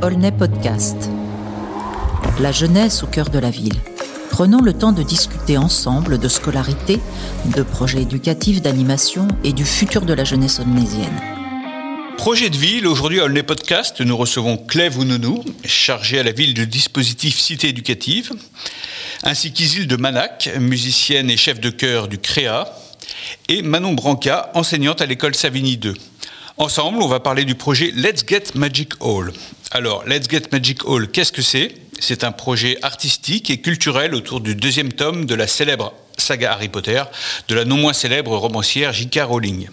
Aulnay Podcast. La jeunesse au cœur de la ville. Prenons le temps de discuter ensemble de scolarité, de projets éducatifs, d'animation et du futur de la jeunesse aulnaisienne. Projet de ville, aujourd'hui à Aulnay Podcast, nous recevons Clève Ounonou, chargée à la ville du dispositif Cité éducative, ainsi qu'Isil de Manac, musicienne et chef de chœur du CREA, et Manon Branca, enseignante à l'école Savigny 2. Ensemble, on va parler du projet Let's Get Magic Hall. Alors, Let's Get Magic Hall, qu'est-ce que c'est? C'est un projet artistique et culturel autour du deuxième tome de la célèbre saga Harry Potter de la non moins célèbre romancière J.K. Rowling.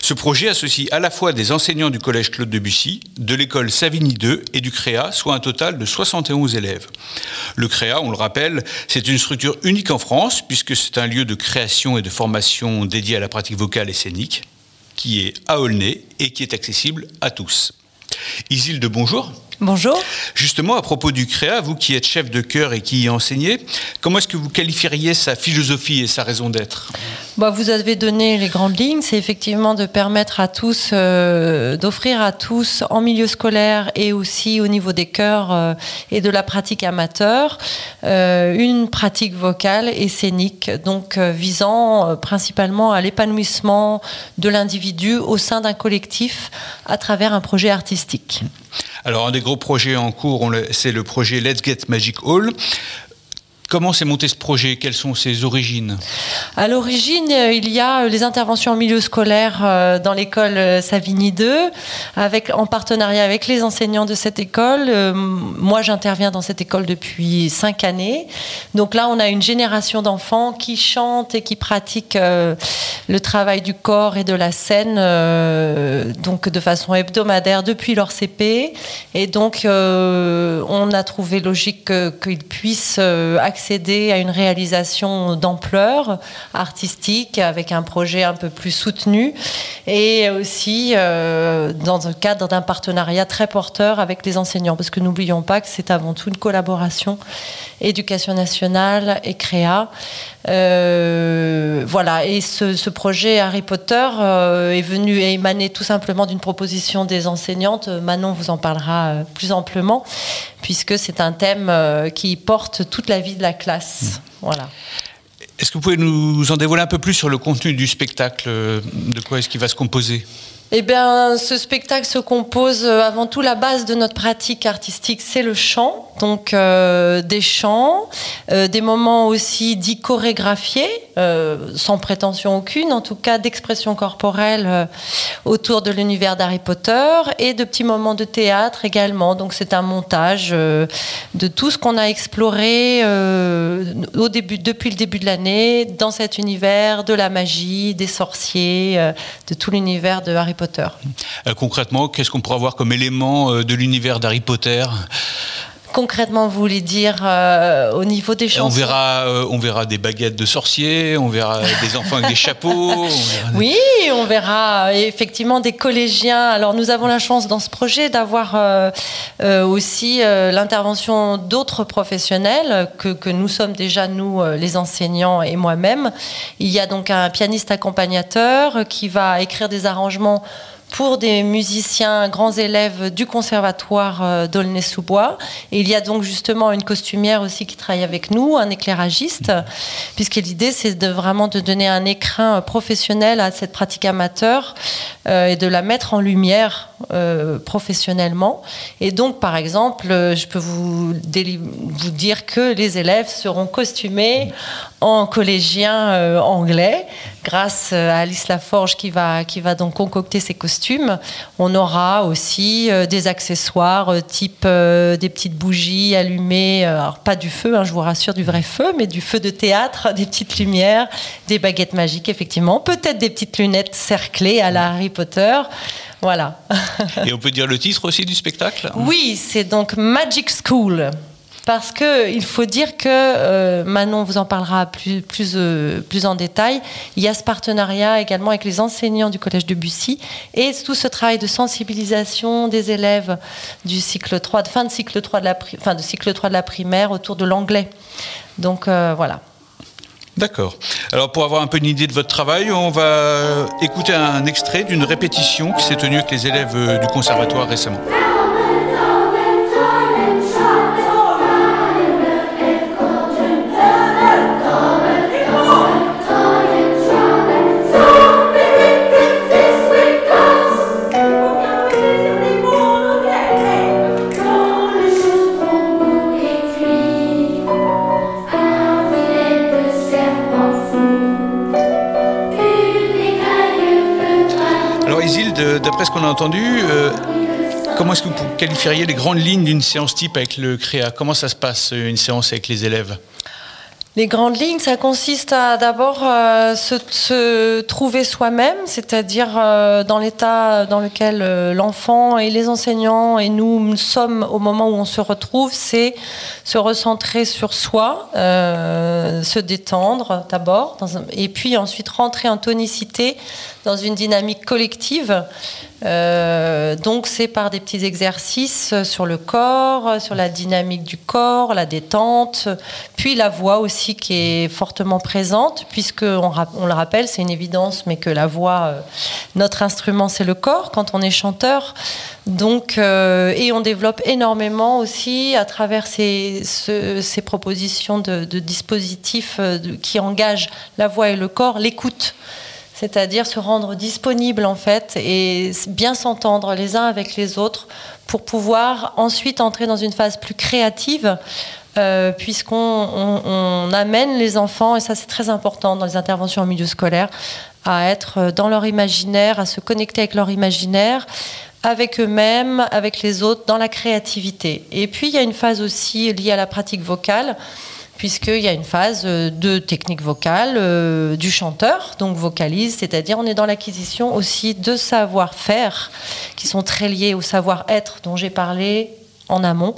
Ce projet associe à la fois des enseignants du collège Claude Debussy, de l'école Savigny 2 et du CREA, soit un total de 71 élèves. Le CREA, on le rappelle, c'est une structure unique en France puisque c'est un lieu de création et de formation dédié à la pratique vocale et scénique qui est à Aulnay et qui est accessible à tous. Isilde, bonjour. Bonjour. Justement, à propos du CREA, vous qui êtes chef de chœur et qui y enseignez, comment est-ce que vous qualifieriez sa philosophie et sa raison d'être? Bah, Vous avez donné les grandes lignes. C'est effectivement de permettre à tous, euh, d'offrir à tous en milieu scolaire et aussi au niveau des chœurs euh, et de la pratique amateur, euh, une pratique vocale et scénique, donc visant principalement à l'épanouissement de l'individu au sein d'un collectif à travers un projet artistique. Alors, un des gros projets en cours, c'est le projet Let's Get Magic Hall. Comment s'est monté ce projet? Quelles sont ses origines? À l'origine, euh, il y a euh, les interventions en milieu scolaire euh, dans l'école Savigny 2, avec, en partenariat avec les enseignants de cette école. Moi, j'interviens dans cette école depuis cinq années. Donc là, on a une génération d'enfants qui chantent et qui pratiquent le travail du corps et de la scène, donc de façon hebdomadaire depuis leur CP. Et donc, on a trouvé logique qu'ils puissent accéder accéder à une réalisation d'ampleur artistique avec un projet un peu plus soutenu et aussi euh, dans le cadre d'un partenariat très porteur avec les enseignants. Parce que n'oublions pas que c'est avant tout une collaboration éducation nationale et créa euh, voilà. Et ce, projet Harry Potter euh, est venu émané tout simplement d'une proposition des enseignantes. Manon vous en parlera plus amplement puisque c'est un thème qui porte toute la vie de la classe. Voilà. Est-ce que vous pouvez nous en dévoiler un peu plus sur le contenu du spectacle? De quoi est-ce qu'il va se composer? Eh bien, ce spectacle se compose euh, avant tout la base de notre pratique artistique, c'est le chant. Donc euh, des chants, euh, des moments aussi dits chorégraphiés, sans prétention aucune, en tout cas d'expression corporelle autour de l'univers d'Harry Potter, et de petits moments de théâtre également. Donc c'est un montage de tout ce qu'on a exploré depuis le début de l'année dans cet univers de la magie, des sorciers, de tout l'univers de Harry Potter. Euh, concrètement, qu'est-ce qu'on pourrait avoir comme élément euh, de l'univers d'Harry Potter? Concrètement vous voulez dire euh, au niveau des chansons On verra, on verra des baguettes de sorciers, on verra des enfants avec des chapeaux. Oui, on verra effectivement des collégiens. Alors nous avons la chance dans ce projet d'avoir aussi l'intervention d'autres professionnels que, que, nous sommes déjà nous les enseignants et moi-même. Il y a donc un pianiste accompagnateur qui va écrire des arrangements pour des musiciens grands élèves du conservatoire euh, d'Aulnay-sous-Bois. Il y a donc justement une costumière aussi qui travaille avec nous, un éclairagiste, puisque l'idée c'est vraiment de donner un écrin professionnel à cette pratique amateur euh, et de la mettre en lumière euh, professionnellement. Et donc, par exemple, je peux vous, dire que les élèves seront costumés en collégien anglais, grâce à Alice Laforge qui va, qui va donc concocter ces costumes on aura aussi euh, des accessoires euh, type euh, des petites bougies allumées, alors pas du feu, hein, je vous rassure, du vrai feu, mais du feu de théâtre, des petites lumières, des baguettes magiques, effectivement, peut-être des petites lunettes cerclées à la Harry. Voilà. Et on peut dire le titre aussi du spectacle? Oui, c'est donc Magic School parce qu'il faut dire que, euh, Manon vous en parlera plus, plus, euh, plus en détail, il y a ce partenariat également avec les enseignants du Collège de Bussy et tout ce travail de sensibilisation des élèves du cycle 3, de fin de cycle 3 de la, fin de cycle 3 de la primaire autour de l'anglais. Donc euh, voilà. D'accord. Alors pour avoir un peu une idée de votre travail, on va écouter un extrait d'une répétition qui s'est tenue avec les élèves du conservatoire récemment. D'après ce qu'on a entendu, comment est-ce que vous qualifieriez les grandes lignes d'une séance type avec le CREA Comment ça se passe, une séance avec les élèves? Les grandes lignes, ça consiste à d'abord euh, se, trouver soi-même, c'est-à-dire euh, dans l'état dans lequel euh, l'enfant et les enseignants et nous sommes au moment où on se retrouve, c'est se recentrer sur soi, se détendre d'abord, et puis ensuite rentrer en tonicité dans une dynamique collective. Euh, donc c'est par des petits exercices sur le corps, sur la dynamique du corps, la détente, puis la voix aussi qui est fortement présente, puisque on, le rappelle, c'est une évidence, mais que la voix, euh, notre instrument, c'est le corps quand on est chanteur. Donc, euh, et on développe énormément aussi à travers ces propositions de, dispositifs qui engagent la voix et le corps, l'écoute c'est-à-dire se rendre disponible en fait et bien s'entendre les uns avec les autres pour pouvoir ensuite entrer dans une phase plus créative. Euh, puisqu'on amène les enfants, et ça c'est très important dans les interventions en milieu scolaire, à être dans leur imaginaire, à se connecter avec leur imaginaire, avec eux-mêmes, avec les autres, dans la créativité. Et puis il y a une phase aussi liée à la pratique vocale puisqu'il y a une phase euh, de technique vocale euh, du chanteur, donc vocalise, c'est-à-dire on est dans l'acquisition aussi de savoir-faire qui sont très liés au savoir-être dont j'ai parlé en amont.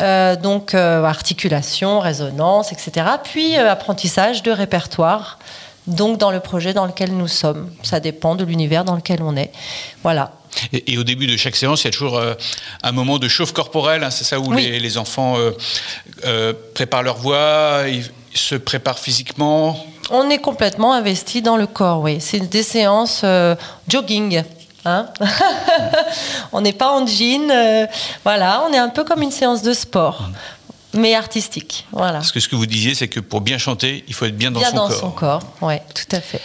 Euh, donc articulation, résonance, etc. Puis apprentissage de répertoire. Donc dans le projet dans lequel nous sommes, ça dépend de l'univers dans lequel on est. Voilà. Et, au début de chaque séance, il y a toujours euh, un moment de chauffe corporelle, hein, c'est ça où les, enfants euh, euh, préparent leur voix, ils se préparent physiquement On est complètement investi dans le corps, oui. C'est des séances jogging. Hein on n'est pas en jean, voilà, on est un peu comme une séance de sport. mais artistique. Voilà. Parce que ce que vous disiez, c'est que pour bien chanter, il faut être bien dans son corps. Bien dans son corps, oui, tout à fait.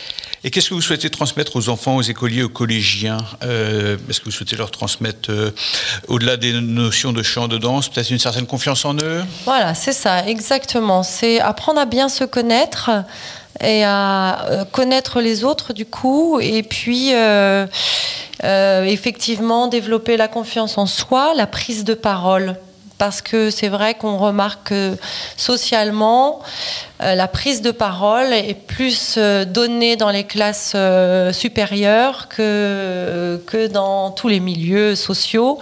Et qu'est-ce que vous souhaitez transmettre aux enfants, aux écoliers, aux collégiens euh, Est-ce que vous souhaitez leur transmettre, euh, au-delà des notions de chant, de danse, peut-être une certaine confiance en eux? Voilà, c'est ça, exactement. C'est apprendre à bien se connaître et à euh, connaître les autres du coup, et puis effectivement développer la confiance en soi, la prise de parole parce que c'est vrai qu'on remarque que socialement, euh, la prise de parole est plus euh, donnée dans les classes euh, supérieures que, que dans tous les milieux sociaux.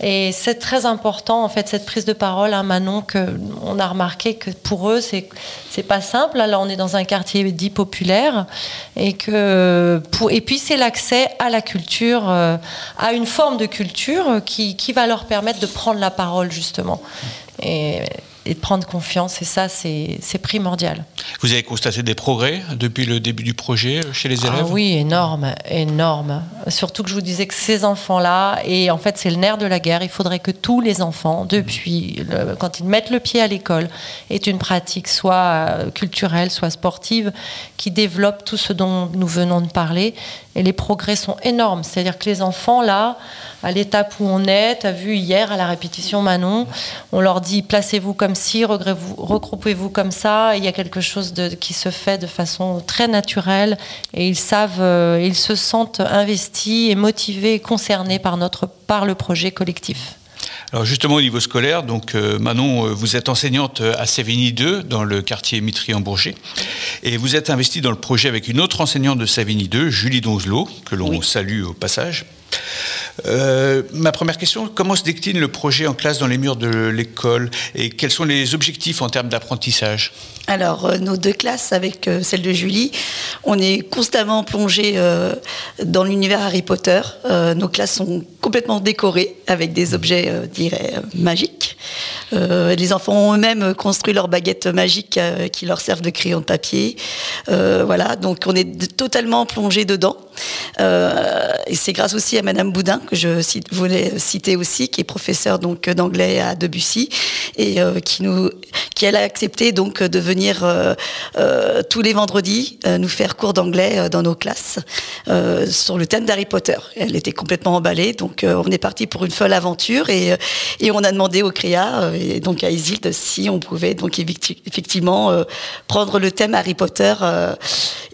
Et c'est très important, en fait, cette prise de parole, hein, Manon, qu'on a remarqué que pour eux, c'est, c'est pas simple. Là, on est dans un quartier dit populaire. Et, que pour, et puis, c'est l'accès à la culture, à une forme de culture qui, qui va leur permettre de prendre la parole, justement. Et et de prendre confiance. Et ça, c'est primordial. Vous avez constaté des progrès depuis le début du projet euh, chez les élèves? Ah Oui, énorme, énorme. Surtout que je vous disais que ces enfants-là, et en fait, c'est le nerf de la guerre, il faudrait que tous les enfants, depuis quand ils mettent le pied à l'école, aient une pratique soit culturelle, soit sportive, qui développe tout ce dont nous venons de parler. Et les progrès sont énormes. C'est-à-dire que les enfants, là, à l'étape où on est, tu as vu hier à la répétition Manon, on leur dit placez-vous comme ci, regroupez-vous comme ça. il y a quelque chose de, qui se fait de façon très naturelle et ils savent, euh, ils se sentent investis et motivés et concernés par, notre, par le projet collectif. Alors justement au niveau scolaire, donc euh, Manon, euh, vous êtes enseignante à Sévigny 2 dans le quartier mitry en bourget et vous êtes investie dans le projet avec une autre enseignante de Sévigny 2, Julie Donzelot, que l'on salue au passage. Euh, ma première question, comment se décline le projet en classe dans les murs de l'école et quels sont les objectifs en termes d'apprentissage? Alors, euh, nos deux classes, avec euh, celle de Julie, on est constamment plongé dans l'univers Harry Potter. nos classes sont complètement décorées avec des objets, je dirais, magiques. les enfants ont eux-mêmes construit leurs baguettes magiques qui leur servent de crayon de papier. voilà, donc on est totalement plongé dedans. Et c'est grâce aussi à Madame Boudin que je voulais citer aussi, qui est professeure donc d'anglais à Debussy et qui nous, qui elle a accepté donc de venir euh, euh, tous les vendredis euh, nous faire cours d'anglais dans nos classes sur le thème d'Harry Potter. Elle était complètement emballée, donc on est parti pour une folle aventure et, on a demandé au CREA et donc à Isilde si on pouvait donc effectivement prendre le thème Harry Potter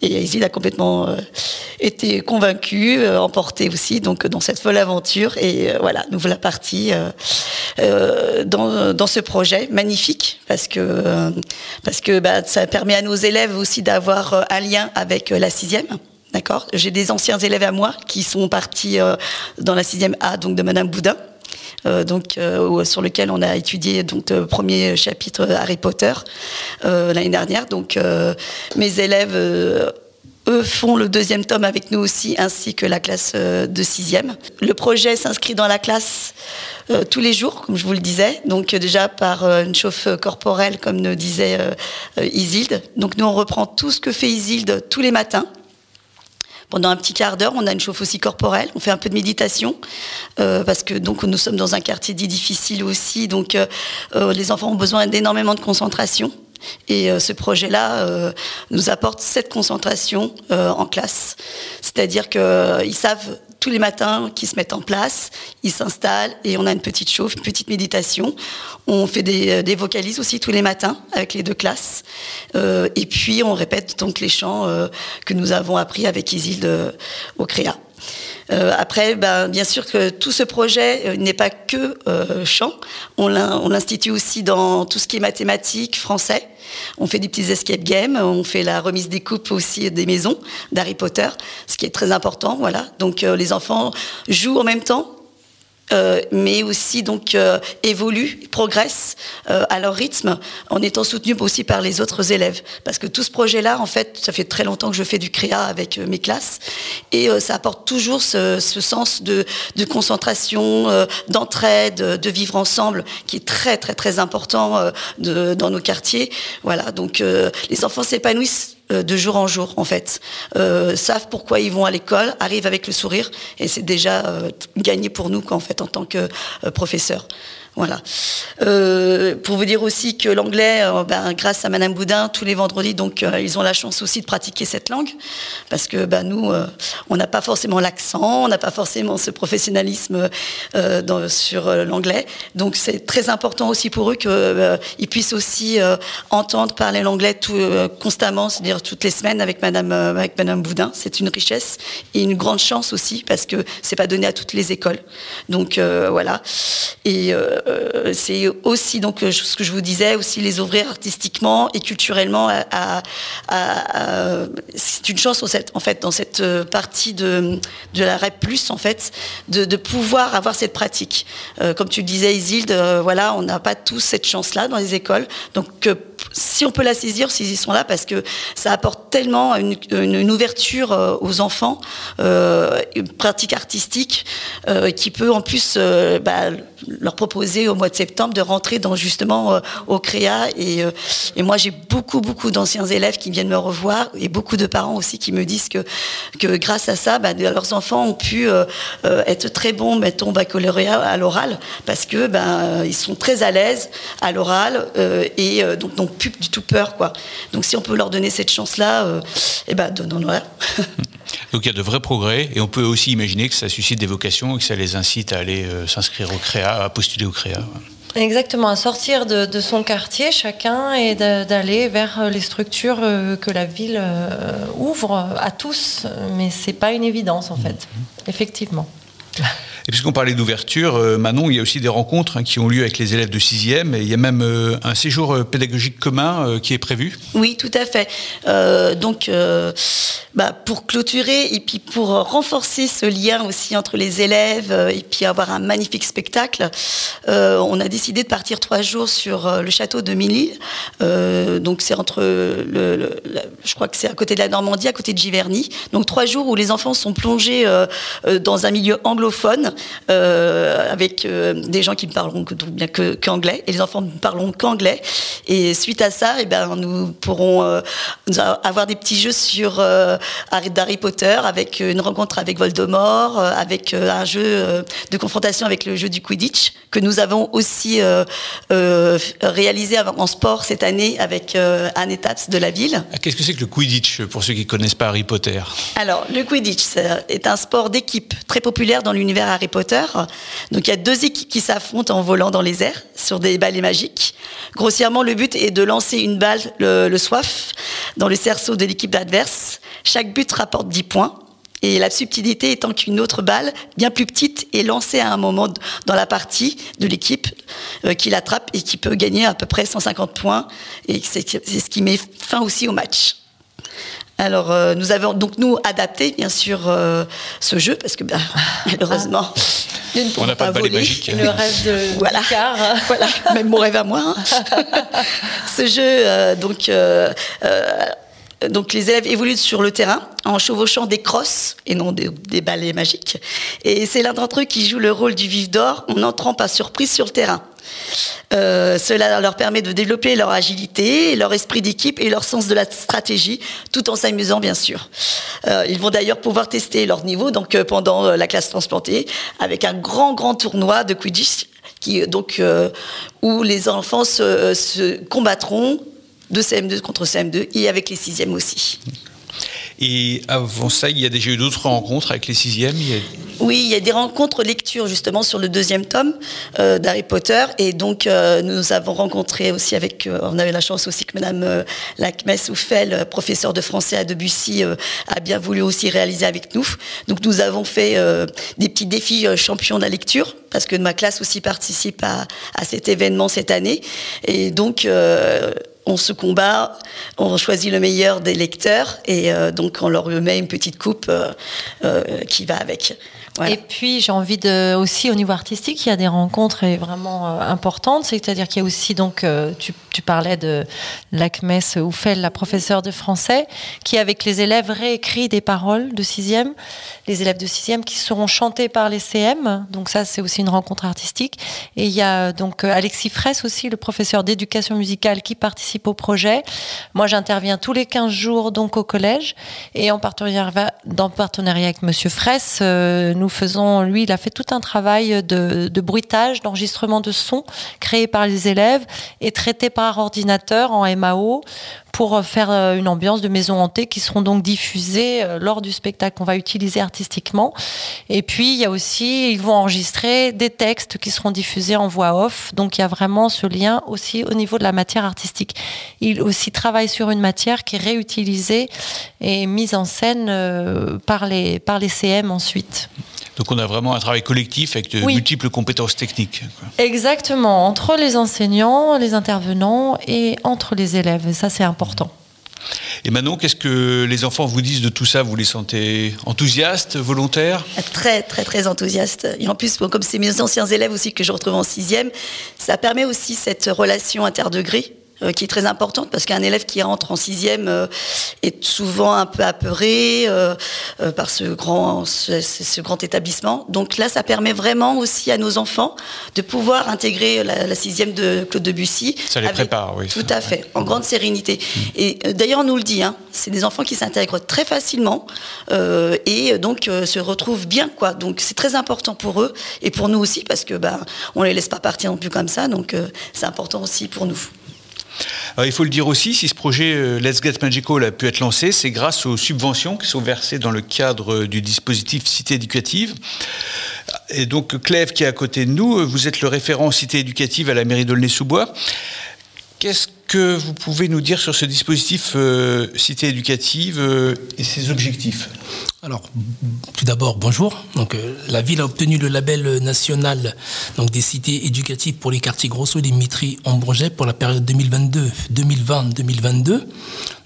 et Isilde a complètement été convaincus, emportés aussi donc dans cette folle aventure. Et voilà, nous voilà partis dans, dans, ce projet magnifique parce que parce que bah, ça permet à nos élèves aussi d'avoir un lien avec la sixième. D'accord? J'ai des anciens élèves à moi qui sont partis dans la sixième A, donc de Madame Boudin. Euh, donc euh, sur lequel on a étudié donc le premier chapitre Harry Potter euh, l'année dernière. Donc mes élèves eux font le deuxième tome avec nous aussi, ainsi que la classe de sixième. Le projet s'inscrit dans la classe tous les jours, comme je vous le disais. Donc déjà par une chauffe corporelle, comme nous disait Isilde. Donc nous on reprend tout ce que fait Isilde tous les matins pendant un petit quart d'heure. On a une chauffe aussi corporelle. On fait un peu de méditation euh, parce que nous sommes dans un quartier dit difficile aussi. Donc euh, euh, les enfants ont besoin d'énormément de concentration. Et ce projet-là nous apporte cette concentration en classe. C'est-à-dire qu'ils savent tous les matins qui se mettent en place, ils s'installent et on a une petite chauffe, une petite méditation. On fait des, euh, vocalises aussi tous les matins avec les deux classes. Euh, et puis on répète donc les chants euh, que nous avons appris avec Isilde au Créa. Euh, après, ben, bien sûr que tout ce projet euh, n'est pas que euh, chant. On l'institue aussi dans tout ce qui est mathématiques, français. On fait des petits escape games, on fait la remise des coupes aussi des maisons d'Harry Potter, ce qui est très important, voilà. Donc les enfants jouent en même temps, euh, mais aussi donc euh, évoluent, progressent euh, à leur rythme, en étant soutenus aussi par les autres élèves. Parce que tout ce projet-là, en fait, ça fait très longtemps que je fais du créa avec mes classes, et ça apporte toujours ce, sens de, concentration, d'entraide, de vivre ensemble, qui est très très très important dans nos quartiers. Voilà, donc les enfants s'épanouissent euh, de jour en jour, en fait. Euh, savent pourquoi ils vont à l'école, arrivent avec le sourire, et c'est déjà euh, gagné pour nous, en fait, en tant que professeur. Voilà. Euh, pour vous dire aussi que l'anglais, euh, ben, grâce à Madame Boudin, tous les vendredis, donc euh, ils ont la chance aussi de pratiquer cette langue, parce que ben, nous, on n'a pas forcément l'accent, on n'a pas forcément ce professionnalisme sur l'anglais, donc c'est très important aussi pour eux qu'ils puissent aussi entendre parler l'anglais constamment, c'est-à-dire toutes les semaines avec Madame, avec Madame Boudin. C'est une richesse et une grande chance aussi, parce que c'est pas donné à toutes les écoles. Donc voilà. Et euh, c'est aussi donc euh, ce que je vous disais, aussi les ouvrir artistiquement et culturellement. À, c'est une chance en fait dans cette euh, partie de, de la REP plus en fait de, pouvoir avoir cette pratique. comme tu le disais Isilde, voilà, on n'a pas tous cette chance-là dans les écoles, donc si on peut la saisir, s'ils y sont là, parce que ça apporte tellement une, ouverture aux enfants, une pratique artistique, qui peut en plus bah, leur proposer au mois de septembre de rentrer dans justement au créa. Et, et moi, j'ai beaucoup, beaucoup d'anciens élèves qui viennent me revoir et beaucoup de parents aussi qui me disent que, que grâce à ça, bah, leurs enfants ont pu être très bons, mettons, baccalauréat à l'oral, parce que ben ils sont très à l'aise à l'oral et donc, donc plus du tout peur, quoi. Donc si on peut leur donner cette chance-là, euh, eh ben donnons-leur. Donc il y a de vrais progrès et on peut aussi imaginer que ça suscite des vocations et que ça les incite à aller euh, s'inscrire au CREA, à postuler au CREA. Exactement, à sortir de, son quartier chacun et d'aller vers euh, les structures que la ville ouvre à tous. Mais c'est pas une évidence en fait, mhm. effectivement. Et puisqu'on parlait d'ouverture, euh, Manon, il y a aussi des rencontres hein, qui ont lieu avec les élèves de 6e. Et il y a même euh, un séjour euh, pédagogique commun qui est prévu. Oui, tout à fait. donc, bah, pour clôturer et puis pour renforcer ce lien aussi entre les élèves et puis avoir un magnifique spectacle, on a décidé de partir trois jours sur le château de Milly. donc, c'est entre le, je crois que c'est à côté de la Normandie, à côté de Giverny. Donc, trois jours où les enfants sont plongés dans un milieu anglophone euh, avec euh, des gens qui ne parleront que, bien qu'anglais, et les enfants ne parleront qu'anglais. Et suite à ça, et eh ben, nous pourrons euh, avoir des petits jeux sur Harry Potter, avec une rencontre avec Voldemort, avec un jeu de confrontation avec le jeu du Quidditch, que nous avons aussi réalisé en sport cette année avec Anne Etaps de la ville. Ah, qu'est-ce que c'est que le Quidditch, pour ceux qui ne connaissent pas Harry Potter? Alors, le Quidditch est un sport d'équipe très populaire dans l'univers Potter. Donc il y a deux équipes qui s'affrontent en volant dans les airs sur des balais magiques. Grossièrement, le but est de lancer une balle, le, soif, dans le cerceau de l'équipe adverse. Chaque but rapporte 10 points. Et la subtilité étant qu'une autre balle, bien plus petite, est lancée à un moment dans la partie de l'équipe euh, qui l'attrape et qui peut gagner à peu près 150 points. Et c'est ce qui met fin aussi au match. Alors, euh, nous avons donc nous adapté bien sûr euh, ce jeu parce que bah, malheureusement, on n'a pas, de voler. magique. Le rêve de voilà, voilà, même mon rêve à moi. Hein. ce jeu, donc donc les élèves évoluent sur le terrain en chevauchant des crosses et non des, balais magiques. Et c'est l'un d'entre eux qui joue le rôle du vif d'or en entrant par surprise sur le terrain. Euh, cela leur permet de développer leur agilité, leur esprit d'équipe et leur sens de la stratégie, tout en s'amusant bien sûr. Euh, ils vont d'ailleurs pouvoir tester leur niveau donc euh, pendant la classe transplantée avec un grand grand tournoi de Quidditch qui donc où les enfants se, se combattront de CM2 contre CM2 et avec les sixièmes aussi. Et avant ça, il y a déjà eu d'autres rencontres avec les sixièmes Oui, il y a des rencontres lecture justement sur le deuxième tome euh, d'Harry Potter. Et donc, euh, nous avons rencontré aussi avec, euh, on avait la chance aussi que Madame Lacmès Oufel, professeure de français à Debussy, a bien voulu aussi réaliser avec nous. Donc, nous avons fait des petits défis champions de la lecture parce que ma classe aussi participe à, à cet événement cette année. Et donc, on se combat, on choisit le meilleur des lecteurs et euh, donc on leur met une petite coupe euh, euh, qui va avec. Et puis j'ai envie de aussi au niveau artistique, il y a des rencontres vraiment euh, importantes. C'est-à-dire qu'il y a aussi donc euh, tu, parlais de Lacmes Oufel, la professeure de français, qui avec les élèves réécrit des paroles de sixième, les élèves de sixième qui seront chantées par les CM. Donc ça c'est aussi une rencontre artistique. Et il y a donc euh, Alexis Fraisse aussi, le professeur d'éducation musicale qui participe au projet. Moi j'interviens tous les 15 jours donc au collège et en partenariat, dans partenariat avec Monsieur Fraisse nous faisons, lui, il a fait tout un travail de, bruitage, d'enregistrement de son créé par les élèves et traité par ordinateur en MAO pour faire euh, une ambiance de maison hantée qui seront donc diffusées euh, lors du spectacle qu'on va utiliser artistiquement. Et puis, il y a aussi, ils vont enregistrer des textes qui seront diffusés en voix off. Donc, il y a vraiment ce lien aussi au niveau de la matière artistique. Il aussi travaille sur une matière qui est réutilisée et mise en scène euh, par les, par les CM ensuite. Donc on a vraiment un travail collectif avec de multiples compétences techniques. Exactement, entre les enseignants, les intervenants et entre les élèves. Et ça, c'est important. Et maintenant, qu'est-ce que les enfants vous disent de tout ça? Vous les sentez enthousiastes, volontaires? Très, très, très enthousiastes. Et en plus, comme c'est mes anciens élèves aussi que je retrouve en sixième, ça permet aussi cette relation interdegré euh, qui est très importante parce qu'un élève qui rentre en sixième euh, est souvent un peu apeuré euh, par ce grand, ce, grand établissement. Donc là, ça permet vraiment aussi à nos enfants de pouvoir intégrer la, sixième de Claude Debussy. Ça les prépare, oui. Tout à fait, en grande sérénité. Mm. Et d'ailleurs, on nous le dit, hein, c'est des enfants qui s'intègrent très facilement et donc se retrouvent bien, quoi. Donc c'est très important pour eux et pour nous aussi parce que ben, on les laisse pas partir non plus comme ça. Donc c'est important aussi pour nous il faut le dire aussi, si ce projet euh, Let's Get Magical a pu être lancé, c'est grâce aux subventions qui sont versées dans le cadre du dispositif Cité éducative. Et donc, Clève, qui est à côté de nous, vous êtes le référent Cité éducative à la mairie d'Aulnay-sous-Bois. Qu'est-ce que vous pouvez nous dire sur ce dispositif euh, Cité éducative euh, et ses objectifs alors, tout d'abord, bonjour. Donc, euh, la ville a obtenu le label national donc, des cités éducatives pour les quartiers Grosso et Dimitri Bourget pour la période 2022, 2020-2022.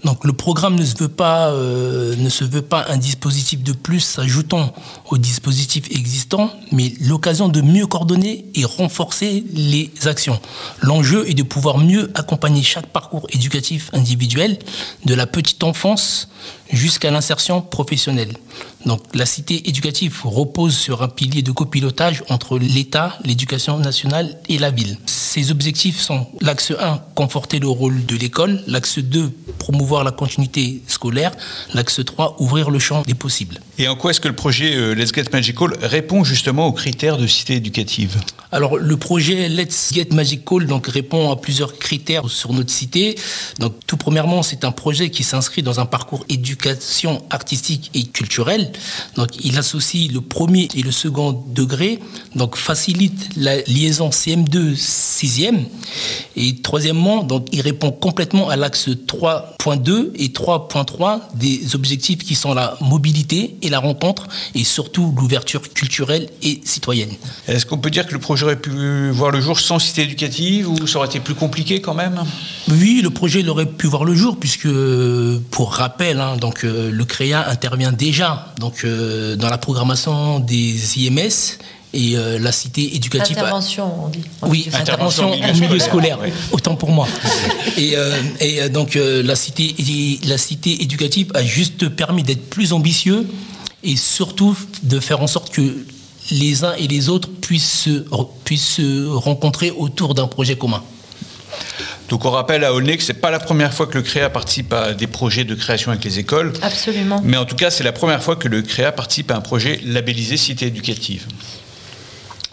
Donc, le programme ne se veut pas, ne se veut pas un dispositif de plus s'ajoutant au dispositif existant, mais l'occasion de mieux coordonner et renforcer les actions. L'enjeu est de pouvoir mieux accompagner chaque parcours éducatif individuel de la petite enfance jusqu'à l'insertion professionnelle. Donc la cité éducative repose sur un pilier de copilotage entre l'État, l'éducation nationale et la ville. Ses objectifs sont l'axe 1, conforter le rôle de l'école, l'axe 2, promouvoir la continuité scolaire, l'axe 3, ouvrir le champ des possibles. Et en quoi est-ce que le projet euh, Let's Get Magical répond justement aux critères de cité éducative? Alors le projet Let's Get Magical donc, répond à plusieurs critères sur notre cité. Donc tout premièrement, c'est un projet qui s'inscrit dans un parcours éducation artistique et culturelle donc, il associe le premier et le second degré, donc facilite la liaison CM2, sixième. Et troisièmement, donc, il répond complètement à l'axe 3.2 et 3.3 des objectifs qui sont la mobilité et la rencontre et surtout l'ouverture culturelle et citoyenne. Est-ce qu'on peut dire que le projet aurait pu voir le jour sans cité éducative ou ça aurait été plus compliqué quand même? Oui, le projet aurait pu voir le jour puisque, pour rappel, hein, donc, euh, le CREA intervient déjà donc, euh, dans la programmation des IMS et euh, la cité éducative. Intervention, on dit. Oui, intervention, en milieu, scolaire, autant pour moi. et, euh, et, donc la, cité, la cité éducative a juste permis d'être plus ambitieux et surtout de faire en sorte que les uns et les autres puissent, puissent se rencontrer autour d'un projet commun. Donc on rappelle à Aulnay que ce n'est pas la première fois que le CREA participe à des projets de création avec les écoles. Absolument. Mais en tout cas, c'est la première fois que le CREA participe à un projet labellisé Cité éducative.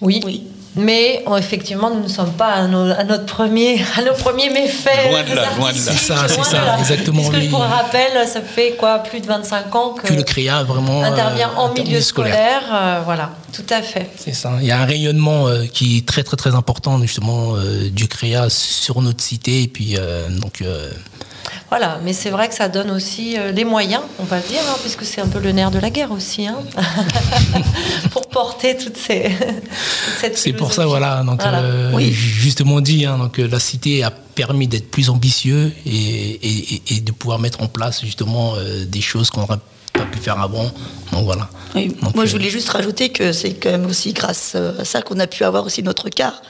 Oui. oui. Mais oh, effectivement, nous ne sommes pas à, notre premier, à nos premiers méfaits. Loin de là, loin de là. C'est ça, c'est ça, exactement. Parce que pour rappel, ça fait quoi, plus de 25 ans que, que le CREA vraiment intervient euh, en milieu scolaire. Euh, voilà, tout à fait. C'est ça. Il y a un rayonnement euh, qui est très très très important justement du CREA sur notre cité et puis donc voilà, mais c'est vrai que ça donne aussi euh, les moyens, on va le dire, hein, puisque c'est un peu le nerf de la guerre aussi, hein, pour porter toutes ces. c'est pour ça, voilà. Donc, euh, justement dit, hein, donc, la cité a permis d'être plus ambitieux et, de pouvoir mettre en place justement euh, des choses qu'on n'aurait pas pu faire avant. Donc voilà. moi, je voulais juste rajouter que c'est quand même aussi grâce à ça qu'on a pu avoir aussi notre quart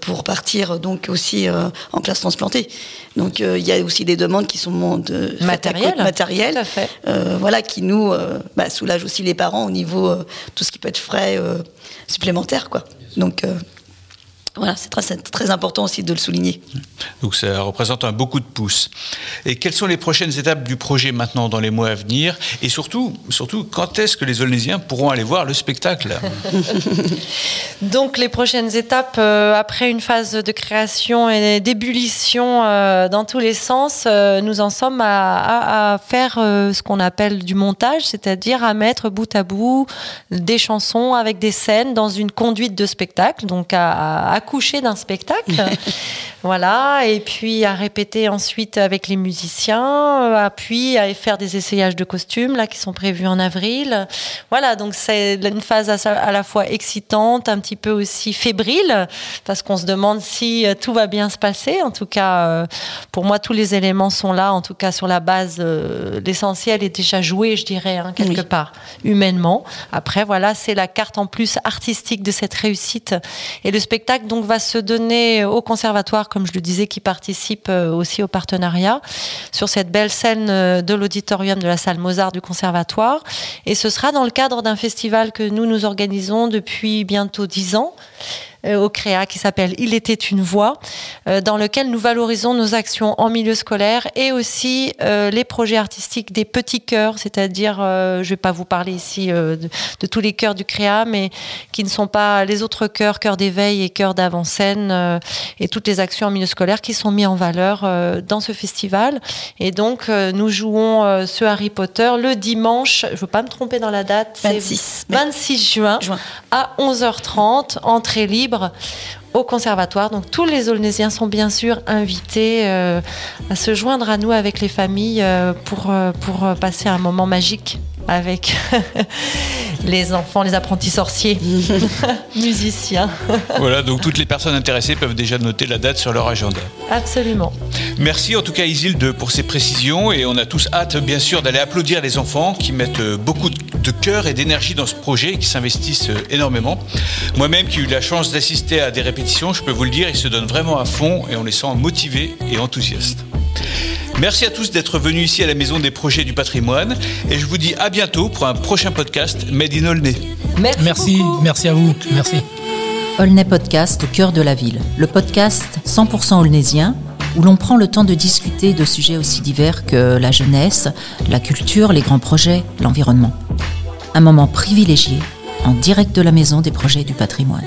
pour partir donc aussi en classe transplantée. Donc euh, il y a aussi des demandes qui sont de matériel, matériel euh, voilà, qui nous euh, bah, soulagent aussi les parents au niveau tout ce qui peut être frais supplémentaires, quoi. Donc voilà, c'est très, très, important aussi de le souligner. Donc ça représente un beaucoup de pouces. Et quelles sont les prochaines étapes du projet maintenant dans les mois à venir? Et surtout, surtout quand est-ce que les Olnésiens pourront aller voir le spectacle? Donc les prochaines étapes, euh, après une phase de création et d'ébullition euh, dans tous les sens, euh, nous en sommes à, à faire ce qu'on appelle du montage, c'est-à-dire à mettre bout à bout des chansons avec des scènes dans une conduite de spectacle, donc à, à coucher d'un spectacle. voilà, et puis à répéter ensuite avec les musiciens, euh, puis à faire des essayages de costumes là qui sont prévus en avril. Voilà, donc c'est une phase à la fois excitante, un petit peu aussi fébrile, parce qu'on se demande si euh, tout va bien se passer. En tout cas, euh, pour moi, tous les éléments sont là. En tout cas, sur la base, l'essentiel est déjà joué, je dirais, hein, quelque part, humainement. Après, voilà, c'est la carte en plus artistique de cette réussite. Et le spectacle, donc va se donner au conservatoire, comme je le disais, qui participe euh, aussi au partenariat sur cette belle scène euh, de l'auditorium de la salle Mozart du conservatoire. Et ce sera dans le cadre d'un festival que nous nous organisons depuis bientôt dix ans au CREA qui s'appelle Il était une voix, euh, dans lequel nous valorisons nos actions en milieu scolaire et aussi euh, les projets artistiques des petits chœurs, c'est-à-dire, je ne vais pas vous parler ici de, tous les chœurs du CREA, mais qui ne sont pas les autres chœurs, chœurs d'éveil et chœurs d'avant-scène et toutes les actions en milieu scolaire qui sont mis en valeur dans ce festival. Et donc, nous jouons ce Harry Potter le dimanche, je ne veux pas me tromper dans la date, 26, 26 juin, juin, à 11h30, entrée libre au conservatoire. Donc tous les Aulnésiens sont bien sûr invités euh, à se joindre à nous avec les familles euh, pour, euh, pour passer un moment magique avec les enfants, les apprentis sorciers, musiciens. voilà, donc toutes les personnes intéressées peuvent déjà noter la date sur leur agenda. Absolument. Merci en tout cas Isilde pour ces précisions et on a tous hâte bien sûr d'aller applaudir les enfants qui mettent beaucoup de cœur et d'énergie dans ce projet et qui s'investissent énormément. Moi-même qui ai eu la chance d'assister à des répétitions, je peux vous le dire, ils se donnent vraiment à fond et on les sent motivés et enthousiastes. Merci à tous d'être venus ici à la Maison des Projets du Patrimoine et je vous dis à bientôt pour un prochain podcast Made in Aulnay. Merci, merci, merci à vous. Merci. Aulnay Podcast au cœur de la ville. Le podcast 100% aulnaysien où l'on prend le temps de discuter de sujets aussi divers que la jeunesse, la culture, les grands projets, l'environnement. Un moment privilégié en direct de la Maison des Projets du Patrimoine.